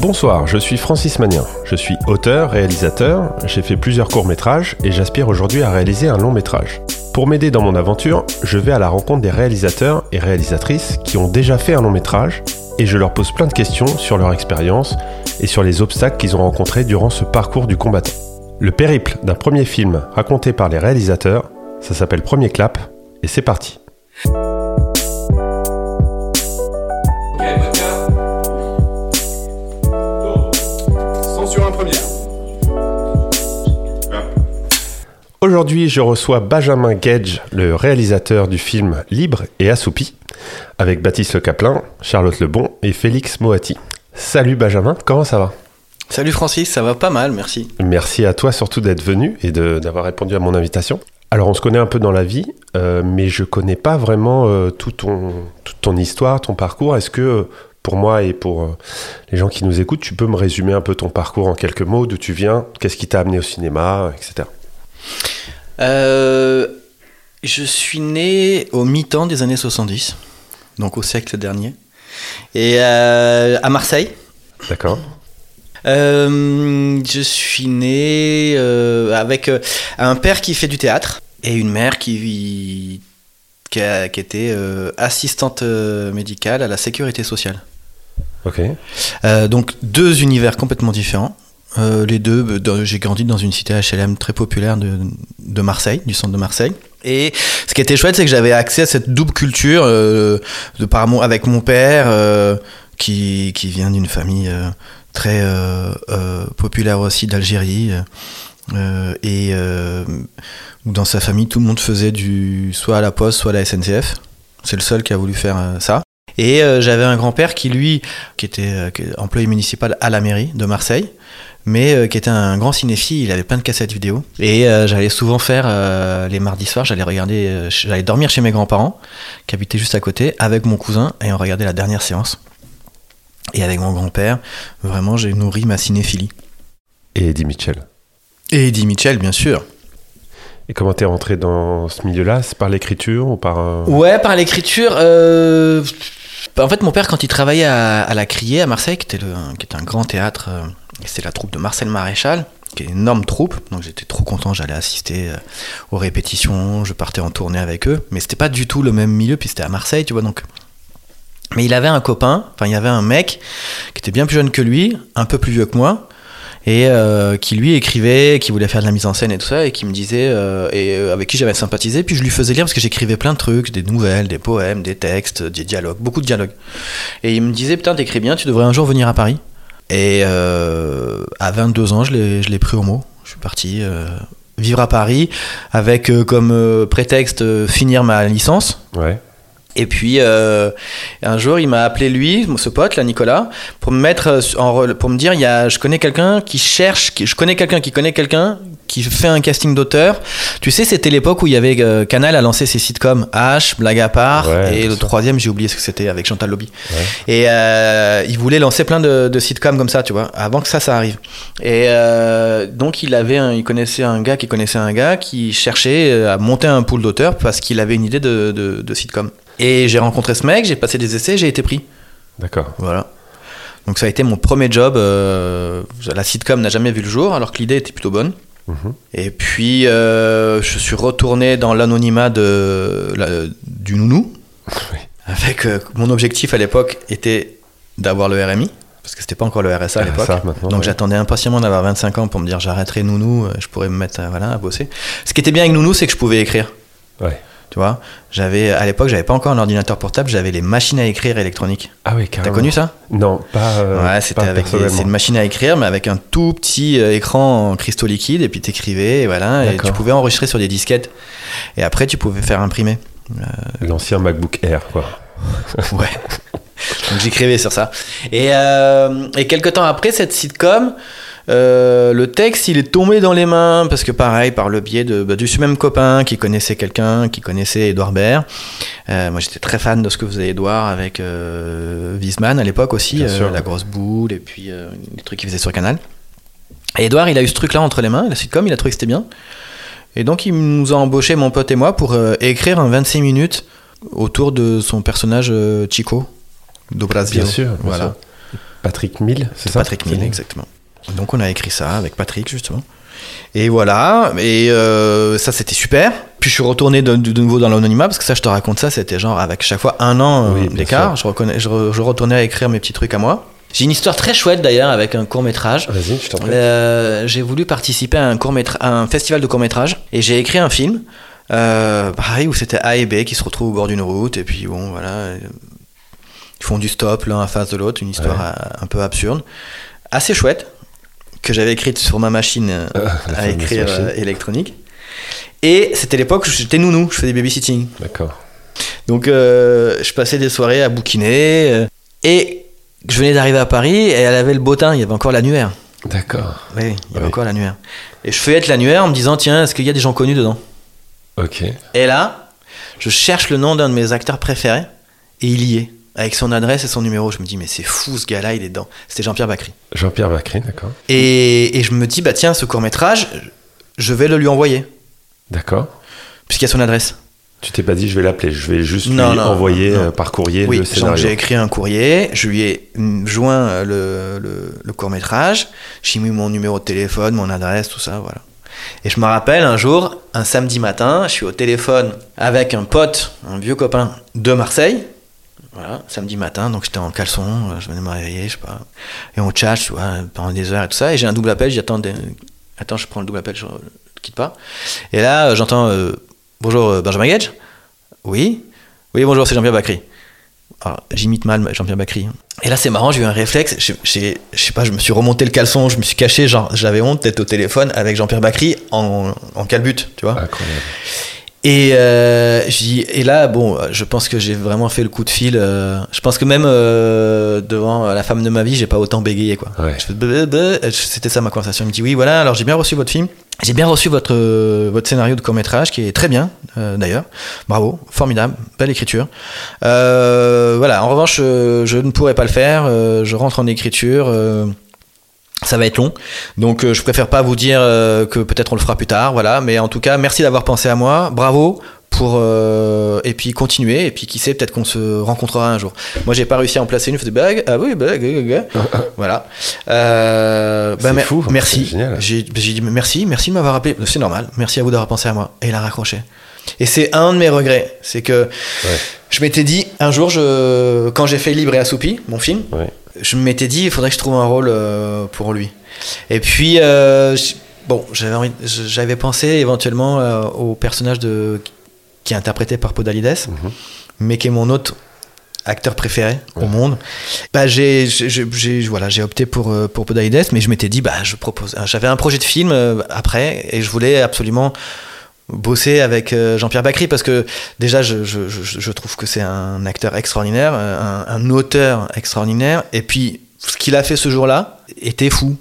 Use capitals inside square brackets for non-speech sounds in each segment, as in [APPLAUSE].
Bonsoir, je suis Francis Magnin. Je suis auteur, réalisateur, j'ai fait plusieurs courts-métrages et j'aspire aujourd'hui à réaliser un long-métrage. Pour m'aider dans mon aventure, je vais à la rencontre des réalisateurs et réalisatrices qui ont déjà fait un long-métrage et je leur pose plein de questions sur leur expérience et sur les obstacles qu'ils ont rencontrés durant ce parcours du combattant. Le périple d'un premier film raconté par les réalisateurs, ça s'appelle Premier Clap et c'est parti. Aujourd'hui, je reçois Benjamin Gage, le réalisateur du film Libre et Assoupi, avec Baptiste Le Caplin, Charlotte Lebon et Félix Moati. Salut Benjamin, comment ça va? Salut Francis, ça va pas mal, merci. Merci à toi surtout d'être venu et d'avoir répondu à mon invitation. Alors on se connaît un peu dans la vie, euh, mais je connais pas vraiment euh, tout ton, toute ton histoire, ton parcours. Est-ce que pour moi et pour euh, les gens qui nous écoutent, tu peux me résumer un peu ton parcours en quelques mots, d'où tu viens, qu'est-ce qui t'a amené au cinéma, etc. Euh, je suis né au mi-temps des années 70, donc au siècle dernier, et euh, à Marseille. D'accord. Euh, je suis né avec un père qui fait du théâtre et une mère qui, qui, a, qui était assistante médicale à la sécurité sociale. Ok. donc deux univers complètement différents. Euh, les deux, euh, j'ai grandi dans une cité HLM très populaire de, Marseille, du centre de Marseille. Et ce qui était chouette, c'est que j'avais accès à cette double culture euh, de par mon, avec mon père, qui, qui, vient d'une famille très populaire aussi d'Algérie. et dans sa famille, tout le monde faisait du soit à la poste, soit à la SNCF. C'est le seul qui a voulu faire ça. Et j'avais un grand-père qui, lui, qui était employé municipal à la mairie de Marseille, mais euh, qui était un grand cinéphile, il avait plein de cassettes vidéo. Et euh, j'allais souvent faire euh, les mardis soirs, j'allais regarder, j'allais dormir chez mes grands-parents, qui habitaient juste à côté, avec mon cousin, et on regardait la dernière séance. Et avec mon grand-père, vraiment, j'ai nourri ma cinéphilie. Et Eddie Mitchell. Et Eddie Mitchell, bien sûr. Et comment t'es rentré dans ce milieu-là? C'est par l'écriture ou par... Ouais, par l'écriture. En fait, mon père, quand il travaillait à, la Criée à Marseille, qui était, le, qui était un grand théâtre c'était la troupe de Marcel Maréchal, qui est une énorme troupe. Donc j'étais trop content, j'allais assister euh, aux répétitions, je partais en tournée avec eux. Mais c'était pas du tout le même milieu, puis c'était à Marseille, tu vois. Donc. Mais il avait un copain, enfin il y avait un mec qui était bien plus jeune que lui, un peu plus vieux que moi, et euh, qui lui écrivait, qui voulait faire de la mise en scène et tout ça, et qui me disait, euh, et avec qui j'avais sympathisé, puis je lui faisais lire parce que j'écrivais plein de trucs, des nouvelles, des poèmes, des textes, des dialogues, beaucoup de dialogues. Et il me disait, putain, t'écris bien, tu devrais un jour venir à Paris. Et euh, à 22 ans, je l'ai pris au mot. Je suis parti euh, vivre à Paris avec euh, comme prétexte finir ma licence. Et puis un jour, il m'a appelé lui, ce pote là, Nicolas, pour me mettre en pour me dire, il y a, je connais quelqu'un qui cherche, qui, je connais quelqu'un qui connaît quelqu'un qui fait un casting d'auteur. Tu sais, c'était l'époque où il y avait euh, Canal a lancé ses sitcoms H, Blague à part, et le troisième, j'ai oublié ce que c'était avec Chantal Lobby. Et euh, il voulait lancer plein de, de, sitcoms comme ça, tu vois, avant que ça, ça arrive. Et euh, donc, il avait, il connaissait un gars qui connaissait un gars qui cherchait à monter un pool d'auteurs parce qu'il avait une idée de, de, de sitcom. Et j'ai rencontré ce mec, j'ai passé des essais, j'ai été pris. D'accord. Voilà. Donc ça a été mon premier job. la sitcom n'a jamais vu le jour, alors que l'idée était plutôt bonne. Mhm. Et puis, euh, je suis retourné dans l'anonymat de, du nounou. [LAUGHS] Avec euh, mon objectif à l'époque était d'avoir le RMI, parce que c'était pas encore le RSA à l'époque. Donc j'attendais impatiemment d'avoir 25 ans pour me dire j'arrêterai nounou, euh, je pourrais me mettre voilà, à bosser. Ce qui était bien avec nounou, c'est que je pouvais écrire. Ouais. Tu vois, j'avais à l'époque, j'avais pas encore un ordinateur portable, j'avais les machines à écrire électroniques. Ah oui, carrément. T'as connu ça? Non, pas. Euh, ouais, c'était avec c'est une machine à écrire, mais avec un tout petit euh, écran en cristaux liquides, et puis t'écrivais, et voilà, et tu pouvais enregistrer sur des disquettes, et après tu pouvais faire imprimer. Euh, L'ancien MacBook Air, quoi. [LAUGHS] ouais. Donc j'écrivais sur ça. Et, et quelques temps après cette sitcom. Euh, le texte, il est tombé dans les mains parce que pareil, par le biais de, bah, du même copain qui connaissait quelqu'un, qui connaissait Edouard Baird. Euh, moi, j'étais très fan de ce que faisait Edouard avec euh, Wiesman à l'époque aussi, euh, la grosse boule et puis les trucs qu'il faisait sur Canal. Et Edouard, il a eu ce truc-là entre les mains, la sitcom, il a trouvé que c'était bien. Et donc, il nous a embauché, mon pote et moi, pour écrire un 26 minutes autour de son personnage Chico, do Brasil. Bien sûr, voilà. Patrick Mill, c'est ça? Patrick Mill, exactement. Donc on a écrit ça avec Patrick justement. Et voilà, et euh, ça c'était super. Puis je suis retourné de, de nouveau dans l'anonymat parce que ça, je te raconte ça, c'était genre avec chaque fois un an euh, Oui, d'écart. Je, reconnais- je, re- je retournais à écrire mes petits trucs à moi. J'ai une histoire très chouette d'ailleurs avec un court métrage. Vas-y, je t'en prie. Euh, j'ai voulu participer à un, court à un festival de court métrage et j'ai écrit un film. Euh, pareil, où c'était A et B qui se retrouvent au bord d'une route et puis bon, voilà. Ils font du stop l'un en face de l'autre, une histoire Ouais. un peu absurde. Assez chouette, que j'avais écrite sur ma machine euh, la à écrire machine. euh, électronique. Et c'était l'époque où j'étais nounou, je faisais babysitting. D'accord. Donc euh, je passais des soirées à bouquiner. et je venais d'arriver à Paris et elle avait le beau teint, il y avait encore l'annuaire. D'accord. Oui, il y avait Oui. encore l'annuaire. Et je feuillette l'annuaire en me disant, tiens, est-ce qu'il y a des gens connus dedans? Ok. Et là, je cherche le nom d'un de mes acteurs préférés et il y est, avec son adresse et son numéro. Je me dis, mais c'est fou, ce gars-là, il est dedans. C'était Jean-Pierre Bacry. Jean-Pierre Bacry, d'accord. Et, et je me dis, bah tiens, ce court-métrage, je vais le lui envoyer, D'accord. puisqu'il y a son adresse. Tu t'es pas dit, je vais l'appeler, je vais juste Non, lui non, envoyer non. euh, par courrier Oui, le scénario. j'ai écrit un courrier, je lui ai joint euh, le, le- le court-métrage, j'ai mis mon numéro de téléphone, mon adresse, tout ça, voilà. Et je me rappelle un jour, un samedi matin, je suis au téléphone avec un pote, un vieux copain de Marseille. Voilà, samedi matin, donc j'étais en caleçon, euh, je venais me réveiller, je sais pas. Et on chat, tu vois, pendant des heures et tout ça. Et j'ai un double appel, j'attends, attends, je prends le double appel, je ne quitte pas. Et là, euh, j'entends euh, Bonjour Benjamin Gage? Oui Oui, bonjour, c'est Jean-Pierre Bacry. Alors, j'imite mal Jean-Pierre Bacry. Et là, c'est marrant, j'ai eu un réflexe. j'ai- j'ai- Je sais pas, je me suis remonté le caleçon, je me suis caché, genre, j'avais honte d'être au téléphone avec Jean-Pierre Bacry en, en calbute, tu vois. Incroyable. Et, euh, je dis- et là, bon, je pense que j'ai vraiment fait le coup de fil. euh, je pense que même euh, devant la femme de ma vie, j'ai pas autant bégayé, quoi. Ouais. C'était ça ma conversation. Il me dit oui, voilà. Alors j'ai bien reçu votre film. J'ai bien reçu votre euh, votre scénario de court métrage qui est très bien, euh, d'ailleurs. Bravo, formidable, belle écriture. Euh, voilà. En revanche, euh, je ne pourrais pas le faire. euh, je rentre en écriture. Ça va être long, donc euh, je préfère pas vous dire euh, que peut-être on le fera plus tard, voilà. Mais en tout cas, merci d'avoir pensé à moi, bravo pour euh, et puis continuer et puis qui sait peut-être qu'on se rencontrera un jour. Moi j'ai pas réussi à en placer une, je bague, ah oui bague. [LAUGHS] voilà. Euh, bah, mer- fou, merci. génial. J'ai j'ai dit merci, merci de m'avoir appelé, c'est normal. Merci à vous d'avoir pensé à moi. Et il a raccroché. Et c'est un de mes regrets, c'est que Ouais. je m'étais dit un jour, je, quand j'ai fait Libre et Assoupi, mon film, Ouais. je m'étais dit il faudrait que je trouve un rôle euh, pour lui. Et puis euh, bon, j'avais pensé éventuellement euh, au personnage de qui est interprété par Podalides, Mhm. mais qui est mon autre acteur préféré au monde. Bah j'ai voilà, j'ai opté pour pour Podalides, mais je m'étais dit bah je propose j'avais un projet de film après et je voulais absolument bosser avec euh, Jean-Pierre Bacry parce que déjà je, je, je, trouve que c'est un acteur extraordinaire, un, un auteur extraordinaire et puis ce qu'il a fait ce jour-là était fou.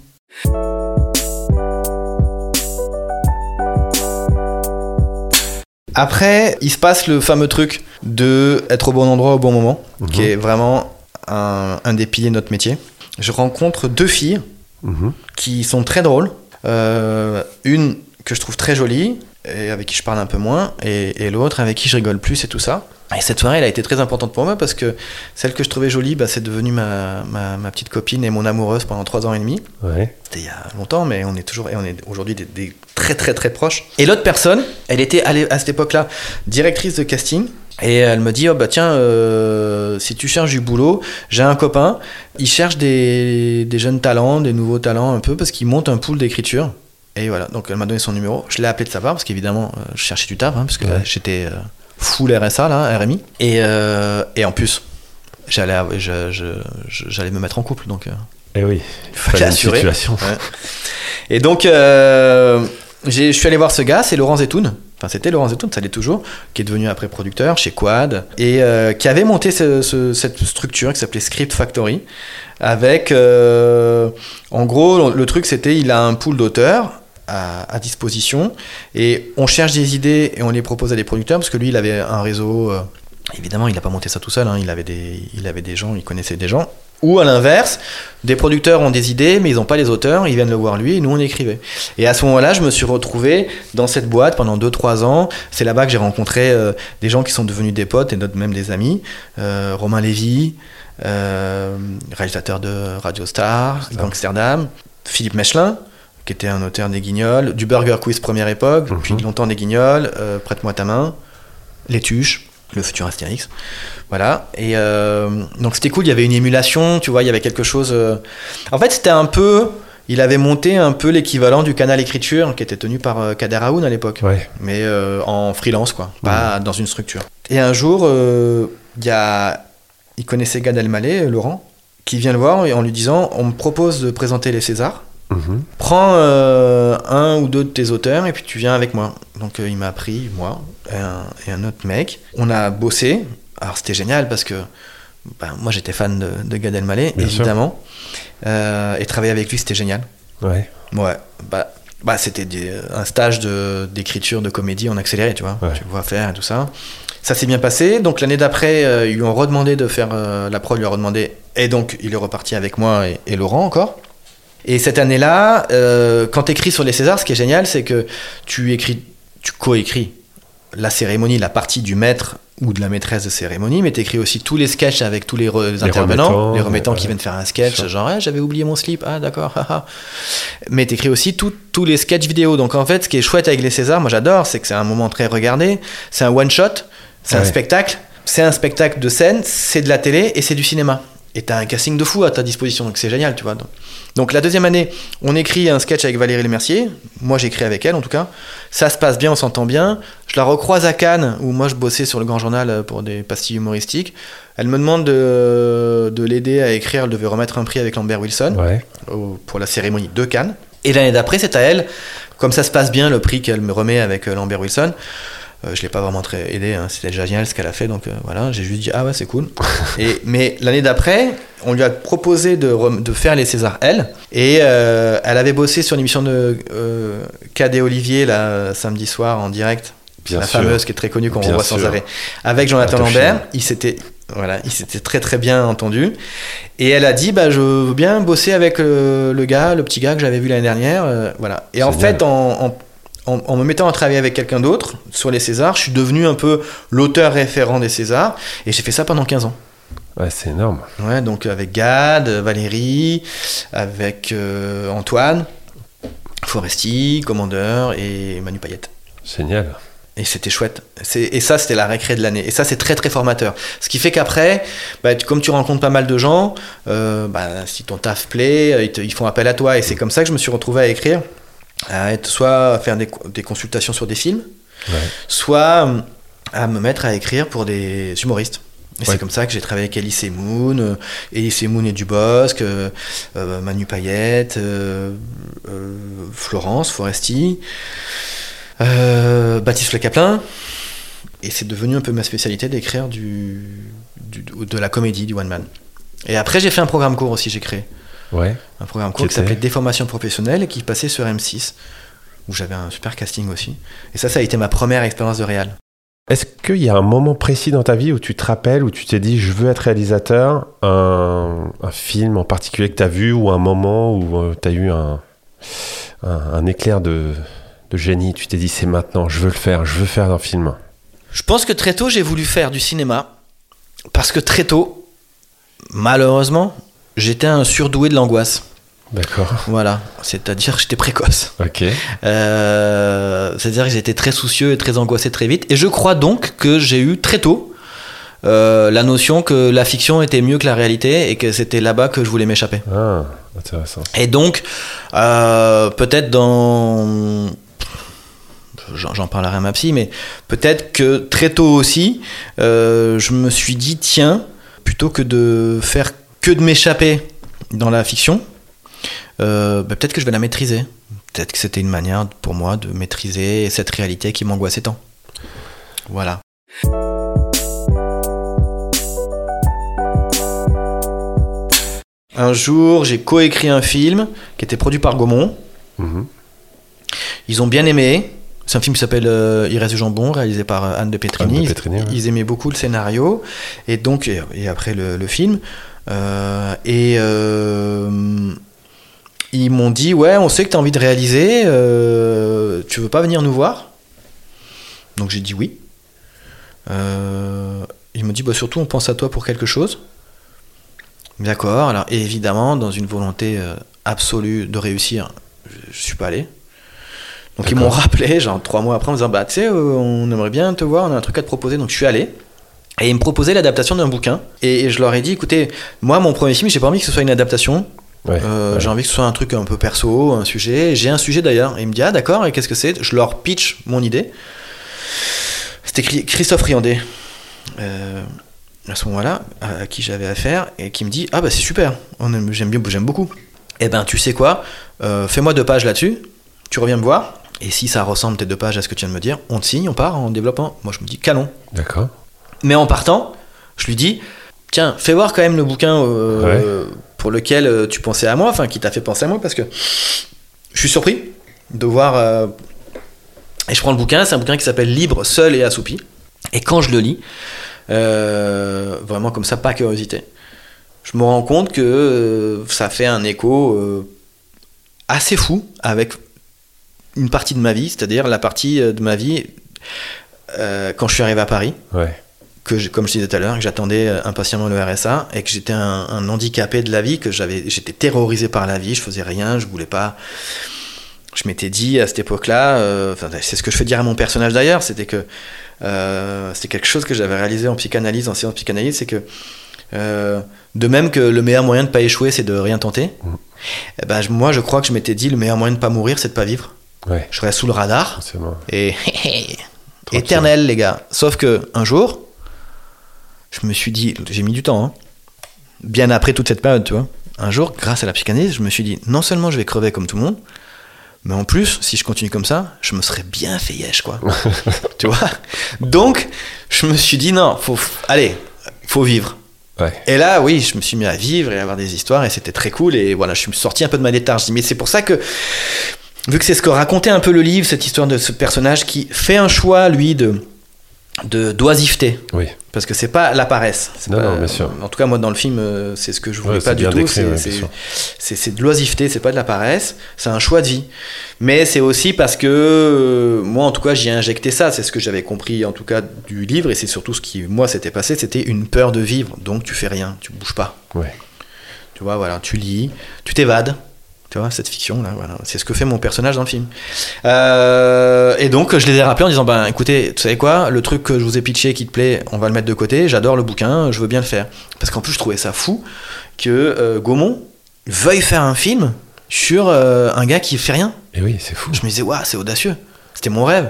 Après, il se passe le fameux truc de être au bon endroit au bon moment, qui est vraiment un, un des piliers de notre métier. Je rencontre deux filles Mhm. qui sont très drôles. Euh, une que je trouve très jolie et avec qui je parle un peu moins, et, et l'autre avec qui je rigole plus et tout ça. Et cette soirée, elle a été très importante pour moi parce que celle que je trouvais jolie, bah, c'est devenu ma, ma, ma petite copine et mon amoureuse pendant trois ans et demi. Ouais. C'était il y a longtemps, mais on est toujours et on est aujourd'hui des, des très très très proches. Et l'autre personne, elle était à cette époque-là directrice de casting. Et elle me dit, oh bah tiens, euh, si tu cherches du boulot, j'ai un copain, il cherche des, des jeunes talents, des nouveaux talents un peu, parce qu'il monte un pool d'écriture. Et voilà, donc elle m'a donné son numéro. Je l'ai appelé de sa part, parce qu'évidemment, euh, je cherchais du taf, hein, parce que Ouais. j'étais euh, full RSA, là, RMI. Et, euh, et en plus, j'allais je- je- j'allais me mettre en couple, donc... euh, Eh oui. il fallait assurer. situation. Ouais. Et donc, euh, j'ai- je suis allé voir ce gars, c'est Laurent Zetoun. Enfin, c'était Laurent Zetoun, ça l'est toujours, qui est devenu après producteur chez Quad, et qui avait monté ce- ce- cette structure qui s'appelait Script Factory, avec, en gros, le truc c'était, il a un pool d'auteurs à, à disposition, et on cherche des idées et on les propose à des producteurs, parce que lui, il avait un réseau... euh, Évidemment, il n'a pas monté ça tout seul, hein, il, avait des, il avait des gens, il connaissait des gens. Ou à l'inverse, des producteurs ont des idées, mais ils n'ont pas les auteurs, ils viennent le voir lui, et nous on écrivait. Et à ce moment-là, je me suis retrouvé dans cette boîte pendant 2-3 ans. C'est là-bas que j'ai rencontré euh, des gens qui sont devenus des potes et même des amis. Euh, Romain Lévy, euh, réalisateur de Radio Star, Gangsterdam, Philippe Mechelin, qui était un auteur des Guignols, du Burger Quiz première époque, Mhm. puis longtemps des Guignols, euh, Prête-moi ta main, Les Tuches, le futur Astérix. Voilà. Et euh, donc c'était cool, il y avait une émulation, tu vois, il y avait quelque chose. euh, En fait, c'était un peu. Il avait monté un peu l'équivalent du canal écriture qui était tenu par Kader Aoun à l'époque Ouais. mais en freelance, quoi, pas dans une structure. Et un jour, il y a, il connaissait Gad Elmaleh, Laurent, qui vient le voir et en lui disant, on me propose de présenter les Césars. Mhm. Prends euh, un ou deux de tes auteurs et puis tu viens avec moi. Donc euh, il m'a pris, moi, et un, et un autre mec. On a bossé. Alors c'était génial parce que ben, moi j'étais fan de, de Gad Elmaleh, Bien évidemment. Euh, et travailler avec lui c'était génial. Ouais. Ouais, bah, bah c'était un stage d'écriture de, comédie en accéléré, tu vois. Ouais. Tu vois faire et tout ça. Ça s'est bien passé. Donc l'année d'après, ils lui ont redemandé de faire la prod, lui a redemandé. Et donc il est reparti avec moi et, et Laurent encore. Et cette année-là, euh, quand tu écris sur les Césars, ce qui est génial, c'est que tu écris, tu coécris la cérémonie, la partie du maître ou de la maîtresse de cérémonie, mais tu écris aussi tous les sketchs avec tous les, re- intervenants, remettants, les remettants qui viennent faire un sketch, Sûr. genre Eh, j'avais oublié mon slip, ah d'accord, haha. mais tu écris aussi tous les sketchs vidéo. Donc en fait, ce qui est chouette avec les Césars, moi j'adore, c'est que c'est un moment très regardé, c'est un one shot, c'est un Ouais. spectacle, c'est un spectacle de scène, c'est de la télé et c'est du cinéma. Et t'as un casting de fou à ta disposition, donc c'est génial, tu vois. Donc, donc la deuxième année, on écrit un sketch avec Valérie Lemercier. Moi, j'écris avec elle, en tout cas. Ça se passe bien, on s'entend bien. Je la recroise à Cannes, où moi, je bossais sur le Grand Journal euh, pour des pastilles humoristiques. Elle me demande de, de l'aider à écrire. Elle devait remettre un prix avec Lambert Wilson Ouais. pour la cérémonie de Cannes. Et l'année d'après, c'est à elle, comme ça se passe bien, le prix qu'elle me remet avec euh, Lambert Wilson. Euh, je l'ai pas vraiment très aidé, hein, c'était déjà génial ce qu'elle a fait, donc euh, voilà, j'ai juste dit ah ouais c'est cool. [LAUGHS] et, mais l'année d'après, on lui a proposé de, de faire les Césars elle, et euh, elle avait bossé sur l'émission de euh, Cadet Olivier là samedi soir en direct, Bien la sûr. fameuse qui est très connue qu'on revoit sans arrêt, avec Jonathan. Lambert. Il s'était voilà, il s'était très très bien entendu. Et elle a dit bah je veux bien bosser avec euh, le gars, le petit gars que j'avais vu l'année dernière, euh, voilà. Et en fait en, en- en- en me mettant à travailler avec quelqu'un d'autre sur les Césars, je suis devenu un peu l'auteur référent des Césars et j'ai fait ça pendant 15 ans. Ouais, c'est énorme. Ouais, donc avec Gad, Valérie, avec euh, Antoine, Foresti, Commandeur et Manu Payette. Génial. Et c'était chouette. Et ça, c'était la récré de l'année. Et ça, c'est très très formateur. Ce qui fait qu'après, bah, comme tu rencontres pas mal de gens, euh, bah, si ton taf plaît, ils, te- ils font appel à toi. Et c'est comme ça que je me suis retrouvé à écrire, à être soit à faire des, co- des consultations sur des films, Ouais. soit euh, à me mettre à écrire pour des humoristes. Et Ouais. c'est comme ça que j'ai travaillé avec Elise Moon, euh, Elise Moon et Dubosc, euh, euh, Manu Payette, Florence Foresti, Baptiste Le Caplin. Et c'est devenu un peu ma spécialité d'écrire du, du- de la comédie, du one man. Et après, j'ai fait un programme court aussi, j'ai créé. Ouais. Un programme court Qui s'appelait Déformation professionnelle et qui passait sur M6, où j'avais un super casting aussi. Et ça, ça a été ma première expérience de réal. Est-ce qu'il y a un moment précis dans ta vie où tu te rappelles, où tu t'es dit je veux être réalisateur, un, un film en particulier que tu as vu ou un moment où tu as eu un, un, un éclair de, de génie, tu t'es dit c'est maintenant, je veux le faire, je veux faire un film? Je pense que très tôt, j'ai voulu faire du cinéma, parce que très tôt, malheureusement, j'étais un surdoué de l'angoisse. D'accord. Voilà, c'est-à-dire que j'étais précoce. Ok. Euh, c'est-à-dire que j'étais très soucieux et très angoissé très vite. Et je crois donc que j'ai eu très tôt euh, la notion que la fiction était mieux que la réalité et que c'était là-bas que je voulais m'échapper. Ah, intéressant. Et donc, euh, peut-être dans. J'en parlerai à ma psy, mais peut-être que très tôt aussi, je me suis dit, tiens, plutôt que de faire que de m'échapper dans la fiction, euh, bah, peut-être que je vais la maîtriser. Peut-être que c'était une manière pour moi de maîtriser cette réalité qui m'angoissait tant. Voilà. Un jour, j'ai coécrit un film qui était produit par Gaumont. Mhm. Ils ont bien aimé. C'est un film qui s'appelle euh, Il reste du jambon, réalisé par euh, Anne de Petrini. Anne de Petrini, ouais. Ils aimaient beaucoup le scénario. Et donc, et, et après le, le film. Euh, et euh, ils m'ont dit Ouais, on sait que tu as envie de réaliser. euh, tu veux pas venir nous voir? Donc j'ai dit oui. Euh, ils m'ont dit bah, Surtout, on pense à toi pour quelque chose. D'accord. Alors évidemment, dans une volonté euh, absolue de réussir, je, je suis pas allé. Donc ils m'ont rappelé, genre trois mois après, en me disant Bah, tu sais, on aimerait bien te voir, on a un truc à te proposer. Donc je suis allé. Et ils me proposaient l'adaptation d'un bouquin. Et je leur ai dit Écoutez, moi, mon premier film, j'ai pas envie que ce soit une adaptation. Ouais, Euh, ouais. J'ai envie que ce soit un truc un peu perso, un sujet. J'ai un sujet d'ailleurs. Et il me dit Ah, d'accord, et qu'est-ce que c'est? Je leur pitch mon idée. C'était Christophe Riandé, euh, à ce moment-là, à, qui j'avais affaire, et qui me dit Ah, bah c'est super, j'aime bien, j'aime beaucoup. Eh ben, tu sais quoi? Euh, Fais-moi deux pages là-dessus, tu reviens me voir, et si ça ressemble tes deux pages à ce que tu viens de me dire, on te signe, on part en développement. Moi, je me dis Calons. D'accord. Mais en partant, je lui dis Tiens, fais voir quand même le bouquin euh, pour lequel euh, tu pensais à moi, enfin qui t'a fait penser à moi, parce que je suis surpris de voir. euh, Et je prends le bouquin, c'est un bouquin qui s'appelle Libre, seul et assoupi. Et quand je le lis, euh, vraiment comme ça, pas curiosité, je me rends compte que ça fait un écho assez fou avec une partie de ma vie, c'est-à-dire la partie de ma vie quand je suis arrivé à Paris Ouais. Que je- comme je disais tout à l'heure, que j'attendais euh, impatiemment le RSA et que j'étais un, un handicapé de la vie, que j'avais, j'étais terrorisé par la vie, je faisais rien, je voulais pas. Je m'étais dit à cette époque-là, euh, c'est ce que je fais dire à mon personnage d'ailleurs, c'était que euh, c'était quelque chose que j'avais réalisé en psychanalyse, en séance psychanalyse, c'est que euh, de même que le meilleur moyen de pas échouer, c'est de rien tenter. Mhm. eh ben, moi, je crois que je m'étais dit le meilleur moyen de pas mourir, c'est de pas vivre. Ouais. Je reste sous le radar et [LAUGHS] [LAUGHS] éternel les gars. Sauf que un jour, je me suis dit, j'ai mis du temps, hein, bien après toute cette période, tu vois. Un jour, grâce à la psychanalyse, je me suis dit, non seulement je vais crever comme tout le monde, mais en plus, si je continue comme ça, je me serais bien fait yesh, quoi. [LAUGHS] tu vois Donc, je me suis dit, non, faut, allez, faut vivre. Ouais. Et là, oui, je me suis mis à vivre et à avoir des histoires et c'était très cool. Et voilà, je suis sorti un peu de ma léthargie. Mais c'est pour ça que, vu que c'est ce que racontait un peu le livre, cette histoire de ce personnage qui fait un choix, lui, de, de d'oisiveté. Oui. Parce que c'est pas la paresse. Non, pas- non, bien sûr. En tout cas, moi, dans le film, euh, c'est ce que je voulais Ouais, pas du tout. ouais, c'est de l'oisiveté, c'est pas de la paresse. C'est un choix de vie. Mais c'est aussi parce que euh, moi, en tout cas, j'y ai injecté ça. C'est ce que j'avais compris, en tout cas, du livre. Et c'est surtout ce qui, moi, s'était passé. C'était une peur de vivre. Donc, tu fais rien, tu bouges pas. Ouais. Tu vois, voilà, tu lis, tu t'évades. Tu vois, cette fiction, là, voilà. C'est ce que fait mon personnage dans le film. Euh, et donc, je les ai rappelés en disant, ben, écoutez, tu savez quoi, le truc que je vous ai pitché qui te plaît, on va le mettre de côté, j'adore le bouquin, je veux bien le faire. Parce qu'en plus, je trouvais ça fou que euh, Gaumont veuille faire un film sur euh, un gars qui fait rien. Et oui, c'est fou. Je me disais, waouh, c'est audacieux. C'était mon rêve.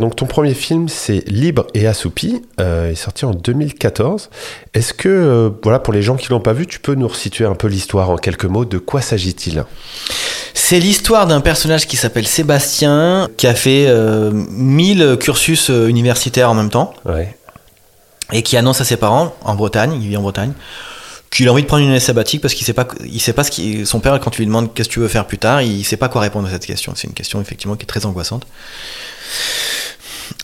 Donc ton premier film, c'est Libre et assoupi, euh, il est sorti en 2014. Est-ce que, euh, voilà, pour les gens qui l'ont pas vu, tu peux nous resituer un peu l'histoire en quelques mots? De quoi s'agit-il? C'est l'histoire d'un personnage qui s'appelle Sébastien, qui a fait euh, 1000 cursus euh, universitaires en même temps. Ouais. et qui annonce à ses parents en Bretagne, il vit en Bretagne, qu'il a envie de prendre une année sabbatique parce qu'il sait pas, il sait pas ce qui, son père quand tu lui demandes qu'est-ce que tu veux faire plus tard, il sait pas quoi répondre à cette question. C'est une question effectivement qui est très angoissante.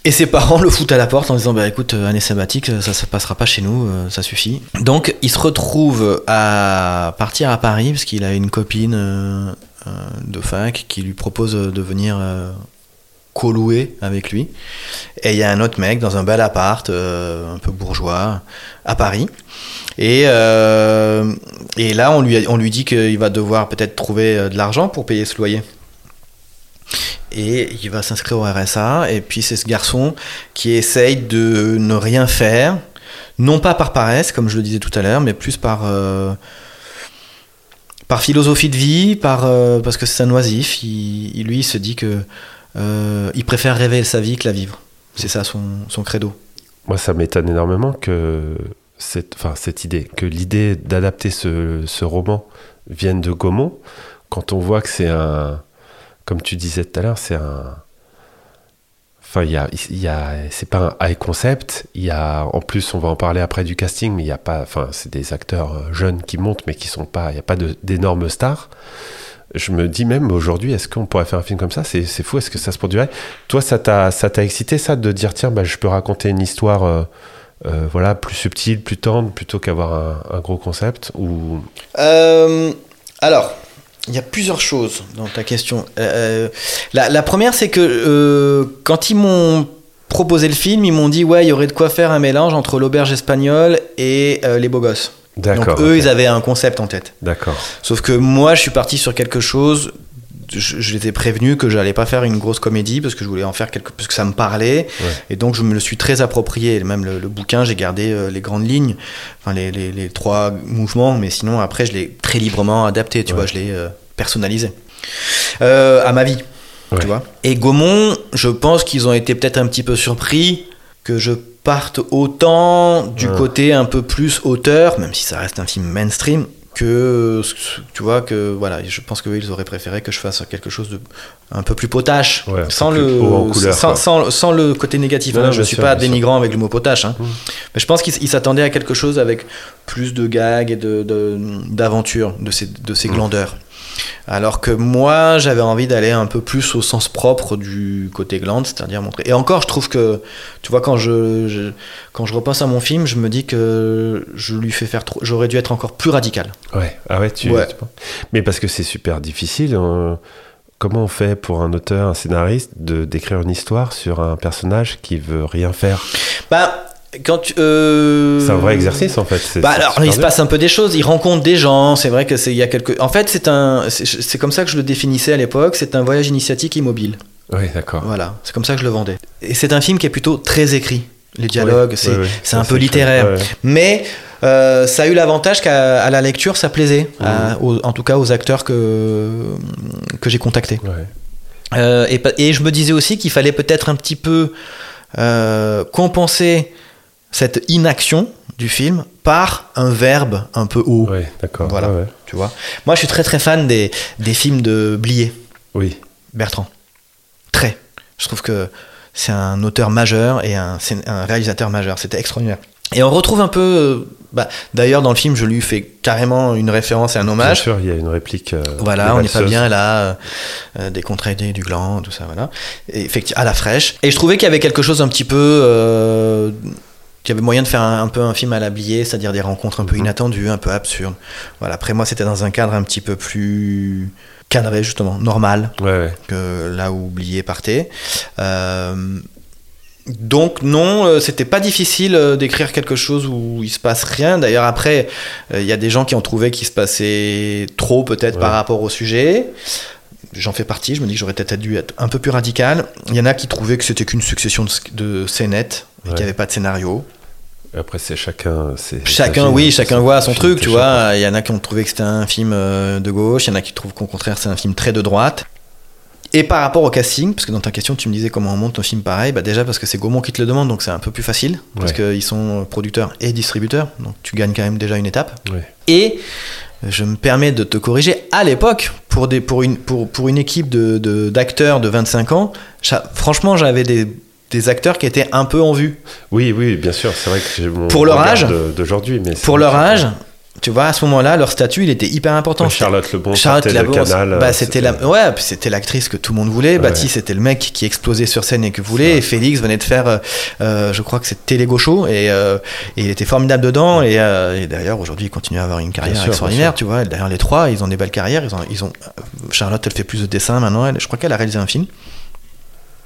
Et ses parents le foutent à la porte en disant bah écoute euh, année sabbatique ça ça passera pas chez nous euh, ça suffit. Donc il se retrouve à partir à Paris parce qu'il a une copine euh, euh, de fac qui lui propose de venir euh, co-louer avec lui. Et il y a un autre mec dans un bel appart, euh, un peu bourgeois, à Paris. Et, euh, et là, on lui, on lui dit qu'il va devoir peut-être trouver euh, de l'argent pour payer ce loyer. Et il va s'inscrire au RSA. Et puis c'est ce garçon qui essaye de ne rien faire, non pas par paresse, comme je le disais tout à l'heure, mais plus par, euh, par philosophie de vie, par, euh, parce que c'est un oisif. Il, lui, il se dit que euh, il préfère rêver sa vie que la vivre. C'est ça son, son credo. Moi, ça m'étonne énormément que cette idée, que l'idée d'adapter ce, ce roman vienne de Gaumont, quand on voit que c'est un, comme tu disais tout à l'heure, c'est un, enfin, il y a, y a, c'est pas un high concept. Il y a, en plus, on va en parler après du casting, mais il y a pas, enfin, c'est des acteurs euh, jeunes qui montent, mais qui sont pas, il y a pas d'énormes stars. Je me dis même aujourd'hui, est-ce qu'on pourrait faire un film comme ça? C'est fou, est-ce que ça se produirait? Toi, ça t'a ça t'a excité ça de dire tiens, bah, je peux raconter une histoire euh, euh, voilà, plus subtile, plus tendre, plutôt qu'avoir un, gros concept ou... Alors, il y a plusieurs choses dans ta question. Euh, la, la première, c'est que euh, quand ils m'ont proposé le film, ils m'ont dit ouais, il y aurait de quoi faire un mélange entre l'auberge espagnole et euh, les beaux gosses. D'accord. Donc eux, ils avaient un concept en tête. D'accord. Sauf que moi, je suis parti sur quelque chose. Je, je les ai prévenus que j'allais pas faire une grosse comédie parce que je voulais en faire quelque parce que ça me parlait Ouais. et donc je me le suis très approprié. Même le, le bouquin, j'ai gardé euh, les grandes lignes, enfin les, les- les trois mouvements, mais sinon après je l'ai très librement adapté. Tu Ouais. vois, je l'ai euh, personnalisé Euh, à ma vie. Ouais. Tu vois. Et Gaumont, je pense qu'ils ont été peut-être un petit peu surpris que je parte autant du côté un peu plus auteur, même si ça reste un film mainstream, que tu vois que voilà, je pense qu'ils auraient préféré que je fasse quelque chose de un peu plus potache, Ouais, sans le couleur, sans, sans, sans le côté négatif. Non, hein. non, je bien suis sûr, pas sûr. dénigrant avec le mot potache, hein. Mm. mais je pense qu'ils ils s'attendaient à quelque chose avec plus de gags et de de- d'aventure de, ces de ces Mm. glandeurs. Alors que moi, j'avais envie d'aller un peu plus au sens propre du côté glande, c'est-à-dire montrer. Et encore, je trouve que, tu vois, quand je, je- quand je repense à mon film, je me dis que je lui fais faire trop. J'aurais dû être encore plus radical. Ouais. Ah ouais, tu. Ouais. tu Mais parce que c'est super difficile. hein. Comment on fait pour un auteur, un scénariste, de d'écrire une histoire sur un personnage qui veut rien faire? Bah, quand euh, C'est un vrai exercice en fait. Bah alors, il se passe un peu des choses. Il rencontre des gens. C'est vrai que c'est il y a quelques. En fait, c'est un. C'est comme ça que je le définissais à l'époque. C'est un voyage initiatique immobile. Oui, d'accord. Voilà. C'est comme ça que je le vendais. Et c'est un film qui est plutôt très écrit. Les dialogues, Ouais, c'est un peu littéraire. Mais euh, ça a eu l'avantage qu'à la lecture, ça plaisait, à- aux- en tout cas aux acteurs que, que j'ai contactés. Euh, et, je me disais aussi qu'il fallait peut-être un petit peu compenser cette inaction du film par un verbe un peu haut, Ouais, d'accord. Voilà. Ouais. tu vois. Moi, je suis très très fan des, des films de Blier, Oui. Bertrand. Très. Je trouve que c'est un auteur majeur et un, réalisateur majeur. C'était extraordinaire. Et on retrouve un peu. euh, bah, D'ailleurs, dans le film, je lui fais carrément une référence et un Bien hommage. sûr, il y a une réplique. euh, Voilà, on n'est pas bien là, euh, des contre-aidés, du gland, tout ça, voilà. Et effectivement, à la fraîche. Et je trouvais qu'il y avait quelque chose un petit peu. Euh, qu'il y avait moyen de faire un, un peu un film à l'habillé, c'est-à-dire des rencontres un peu Mhm. inattendues, un peu absurdes. Voilà, après moi, c'était dans un cadre un petit peu plus cadré, justement, normal, Ouais, ouais. que là où Oublié partait. Euh, donc non, euh, c'était pas difficile euh, d'écrire quelque chose où il se passe rien. D'ailleurs après, il y a des gens qui ont trouvé qu'il se passait trop peut-être par rapport au sujet. J'en fais partie, je me dis que j'aurais peut-être dû être un peu plus radical. Il y en a qui trouvaient que c'était qu'une succession de, de scénettes et Ouais. qu'il n'y avait pas de scénario. Après, c'est chacun. c'est- Chacun, oui, hein, chacun voit son truc, tu vois. Il y en a qui ont trouvé que c'était un film euh, de gauche, il y en a qui trouvent qu'au contraire c'est un film très de droite. Et par rapport au casting, parce que dans ta question tu me disais comment on monte un film pareil, bah déjà parce que c'est Gaumont qui te le demande, donc c'est un peu plus facile, parce Ouais. qu'ils sont producteurs et distributeurs, donc tu gagnes quand même déjà une étape. Ouais. Et je me permets de te corriger, à l'époque, pour, des, pour, une, pour, pour une équipe d'acteurs de, d'acteurs de 25 ans, franchement j'avais des, des acteurs qui étaient un peu en vue. Oui, oui, bien sûr. C'est vrai que j'ai mon Pour leur âge d'aujourd'hui, mais Pour leur âge, tu vois, à ce moment-là, leur statut, il était hyper important. Ouais, Charlotte Lebon, Charlotte Labon, Canal. bah, c'était la, ouais, c'était l'actrice que tout le monde voulait. Ouais. Baptiste, c'était le mec qui explosait sur scène et que voulait. Et Félix venait de faire, euh, euh, je crois que c'est Télé Gaucho, et, euh, et il était formidable dedans. Et, euh, et d'ailleurs, aujourd'hui, il continue à avoir une carrière sûr, extraordinaire, tu vois. D'ailleurs, les trois, ils ont des belles carrières. Ils ont, ils ont, Charlotte, elle fait plus de dessins maintenant. Elle, je crois qu'elle a réalisé un film.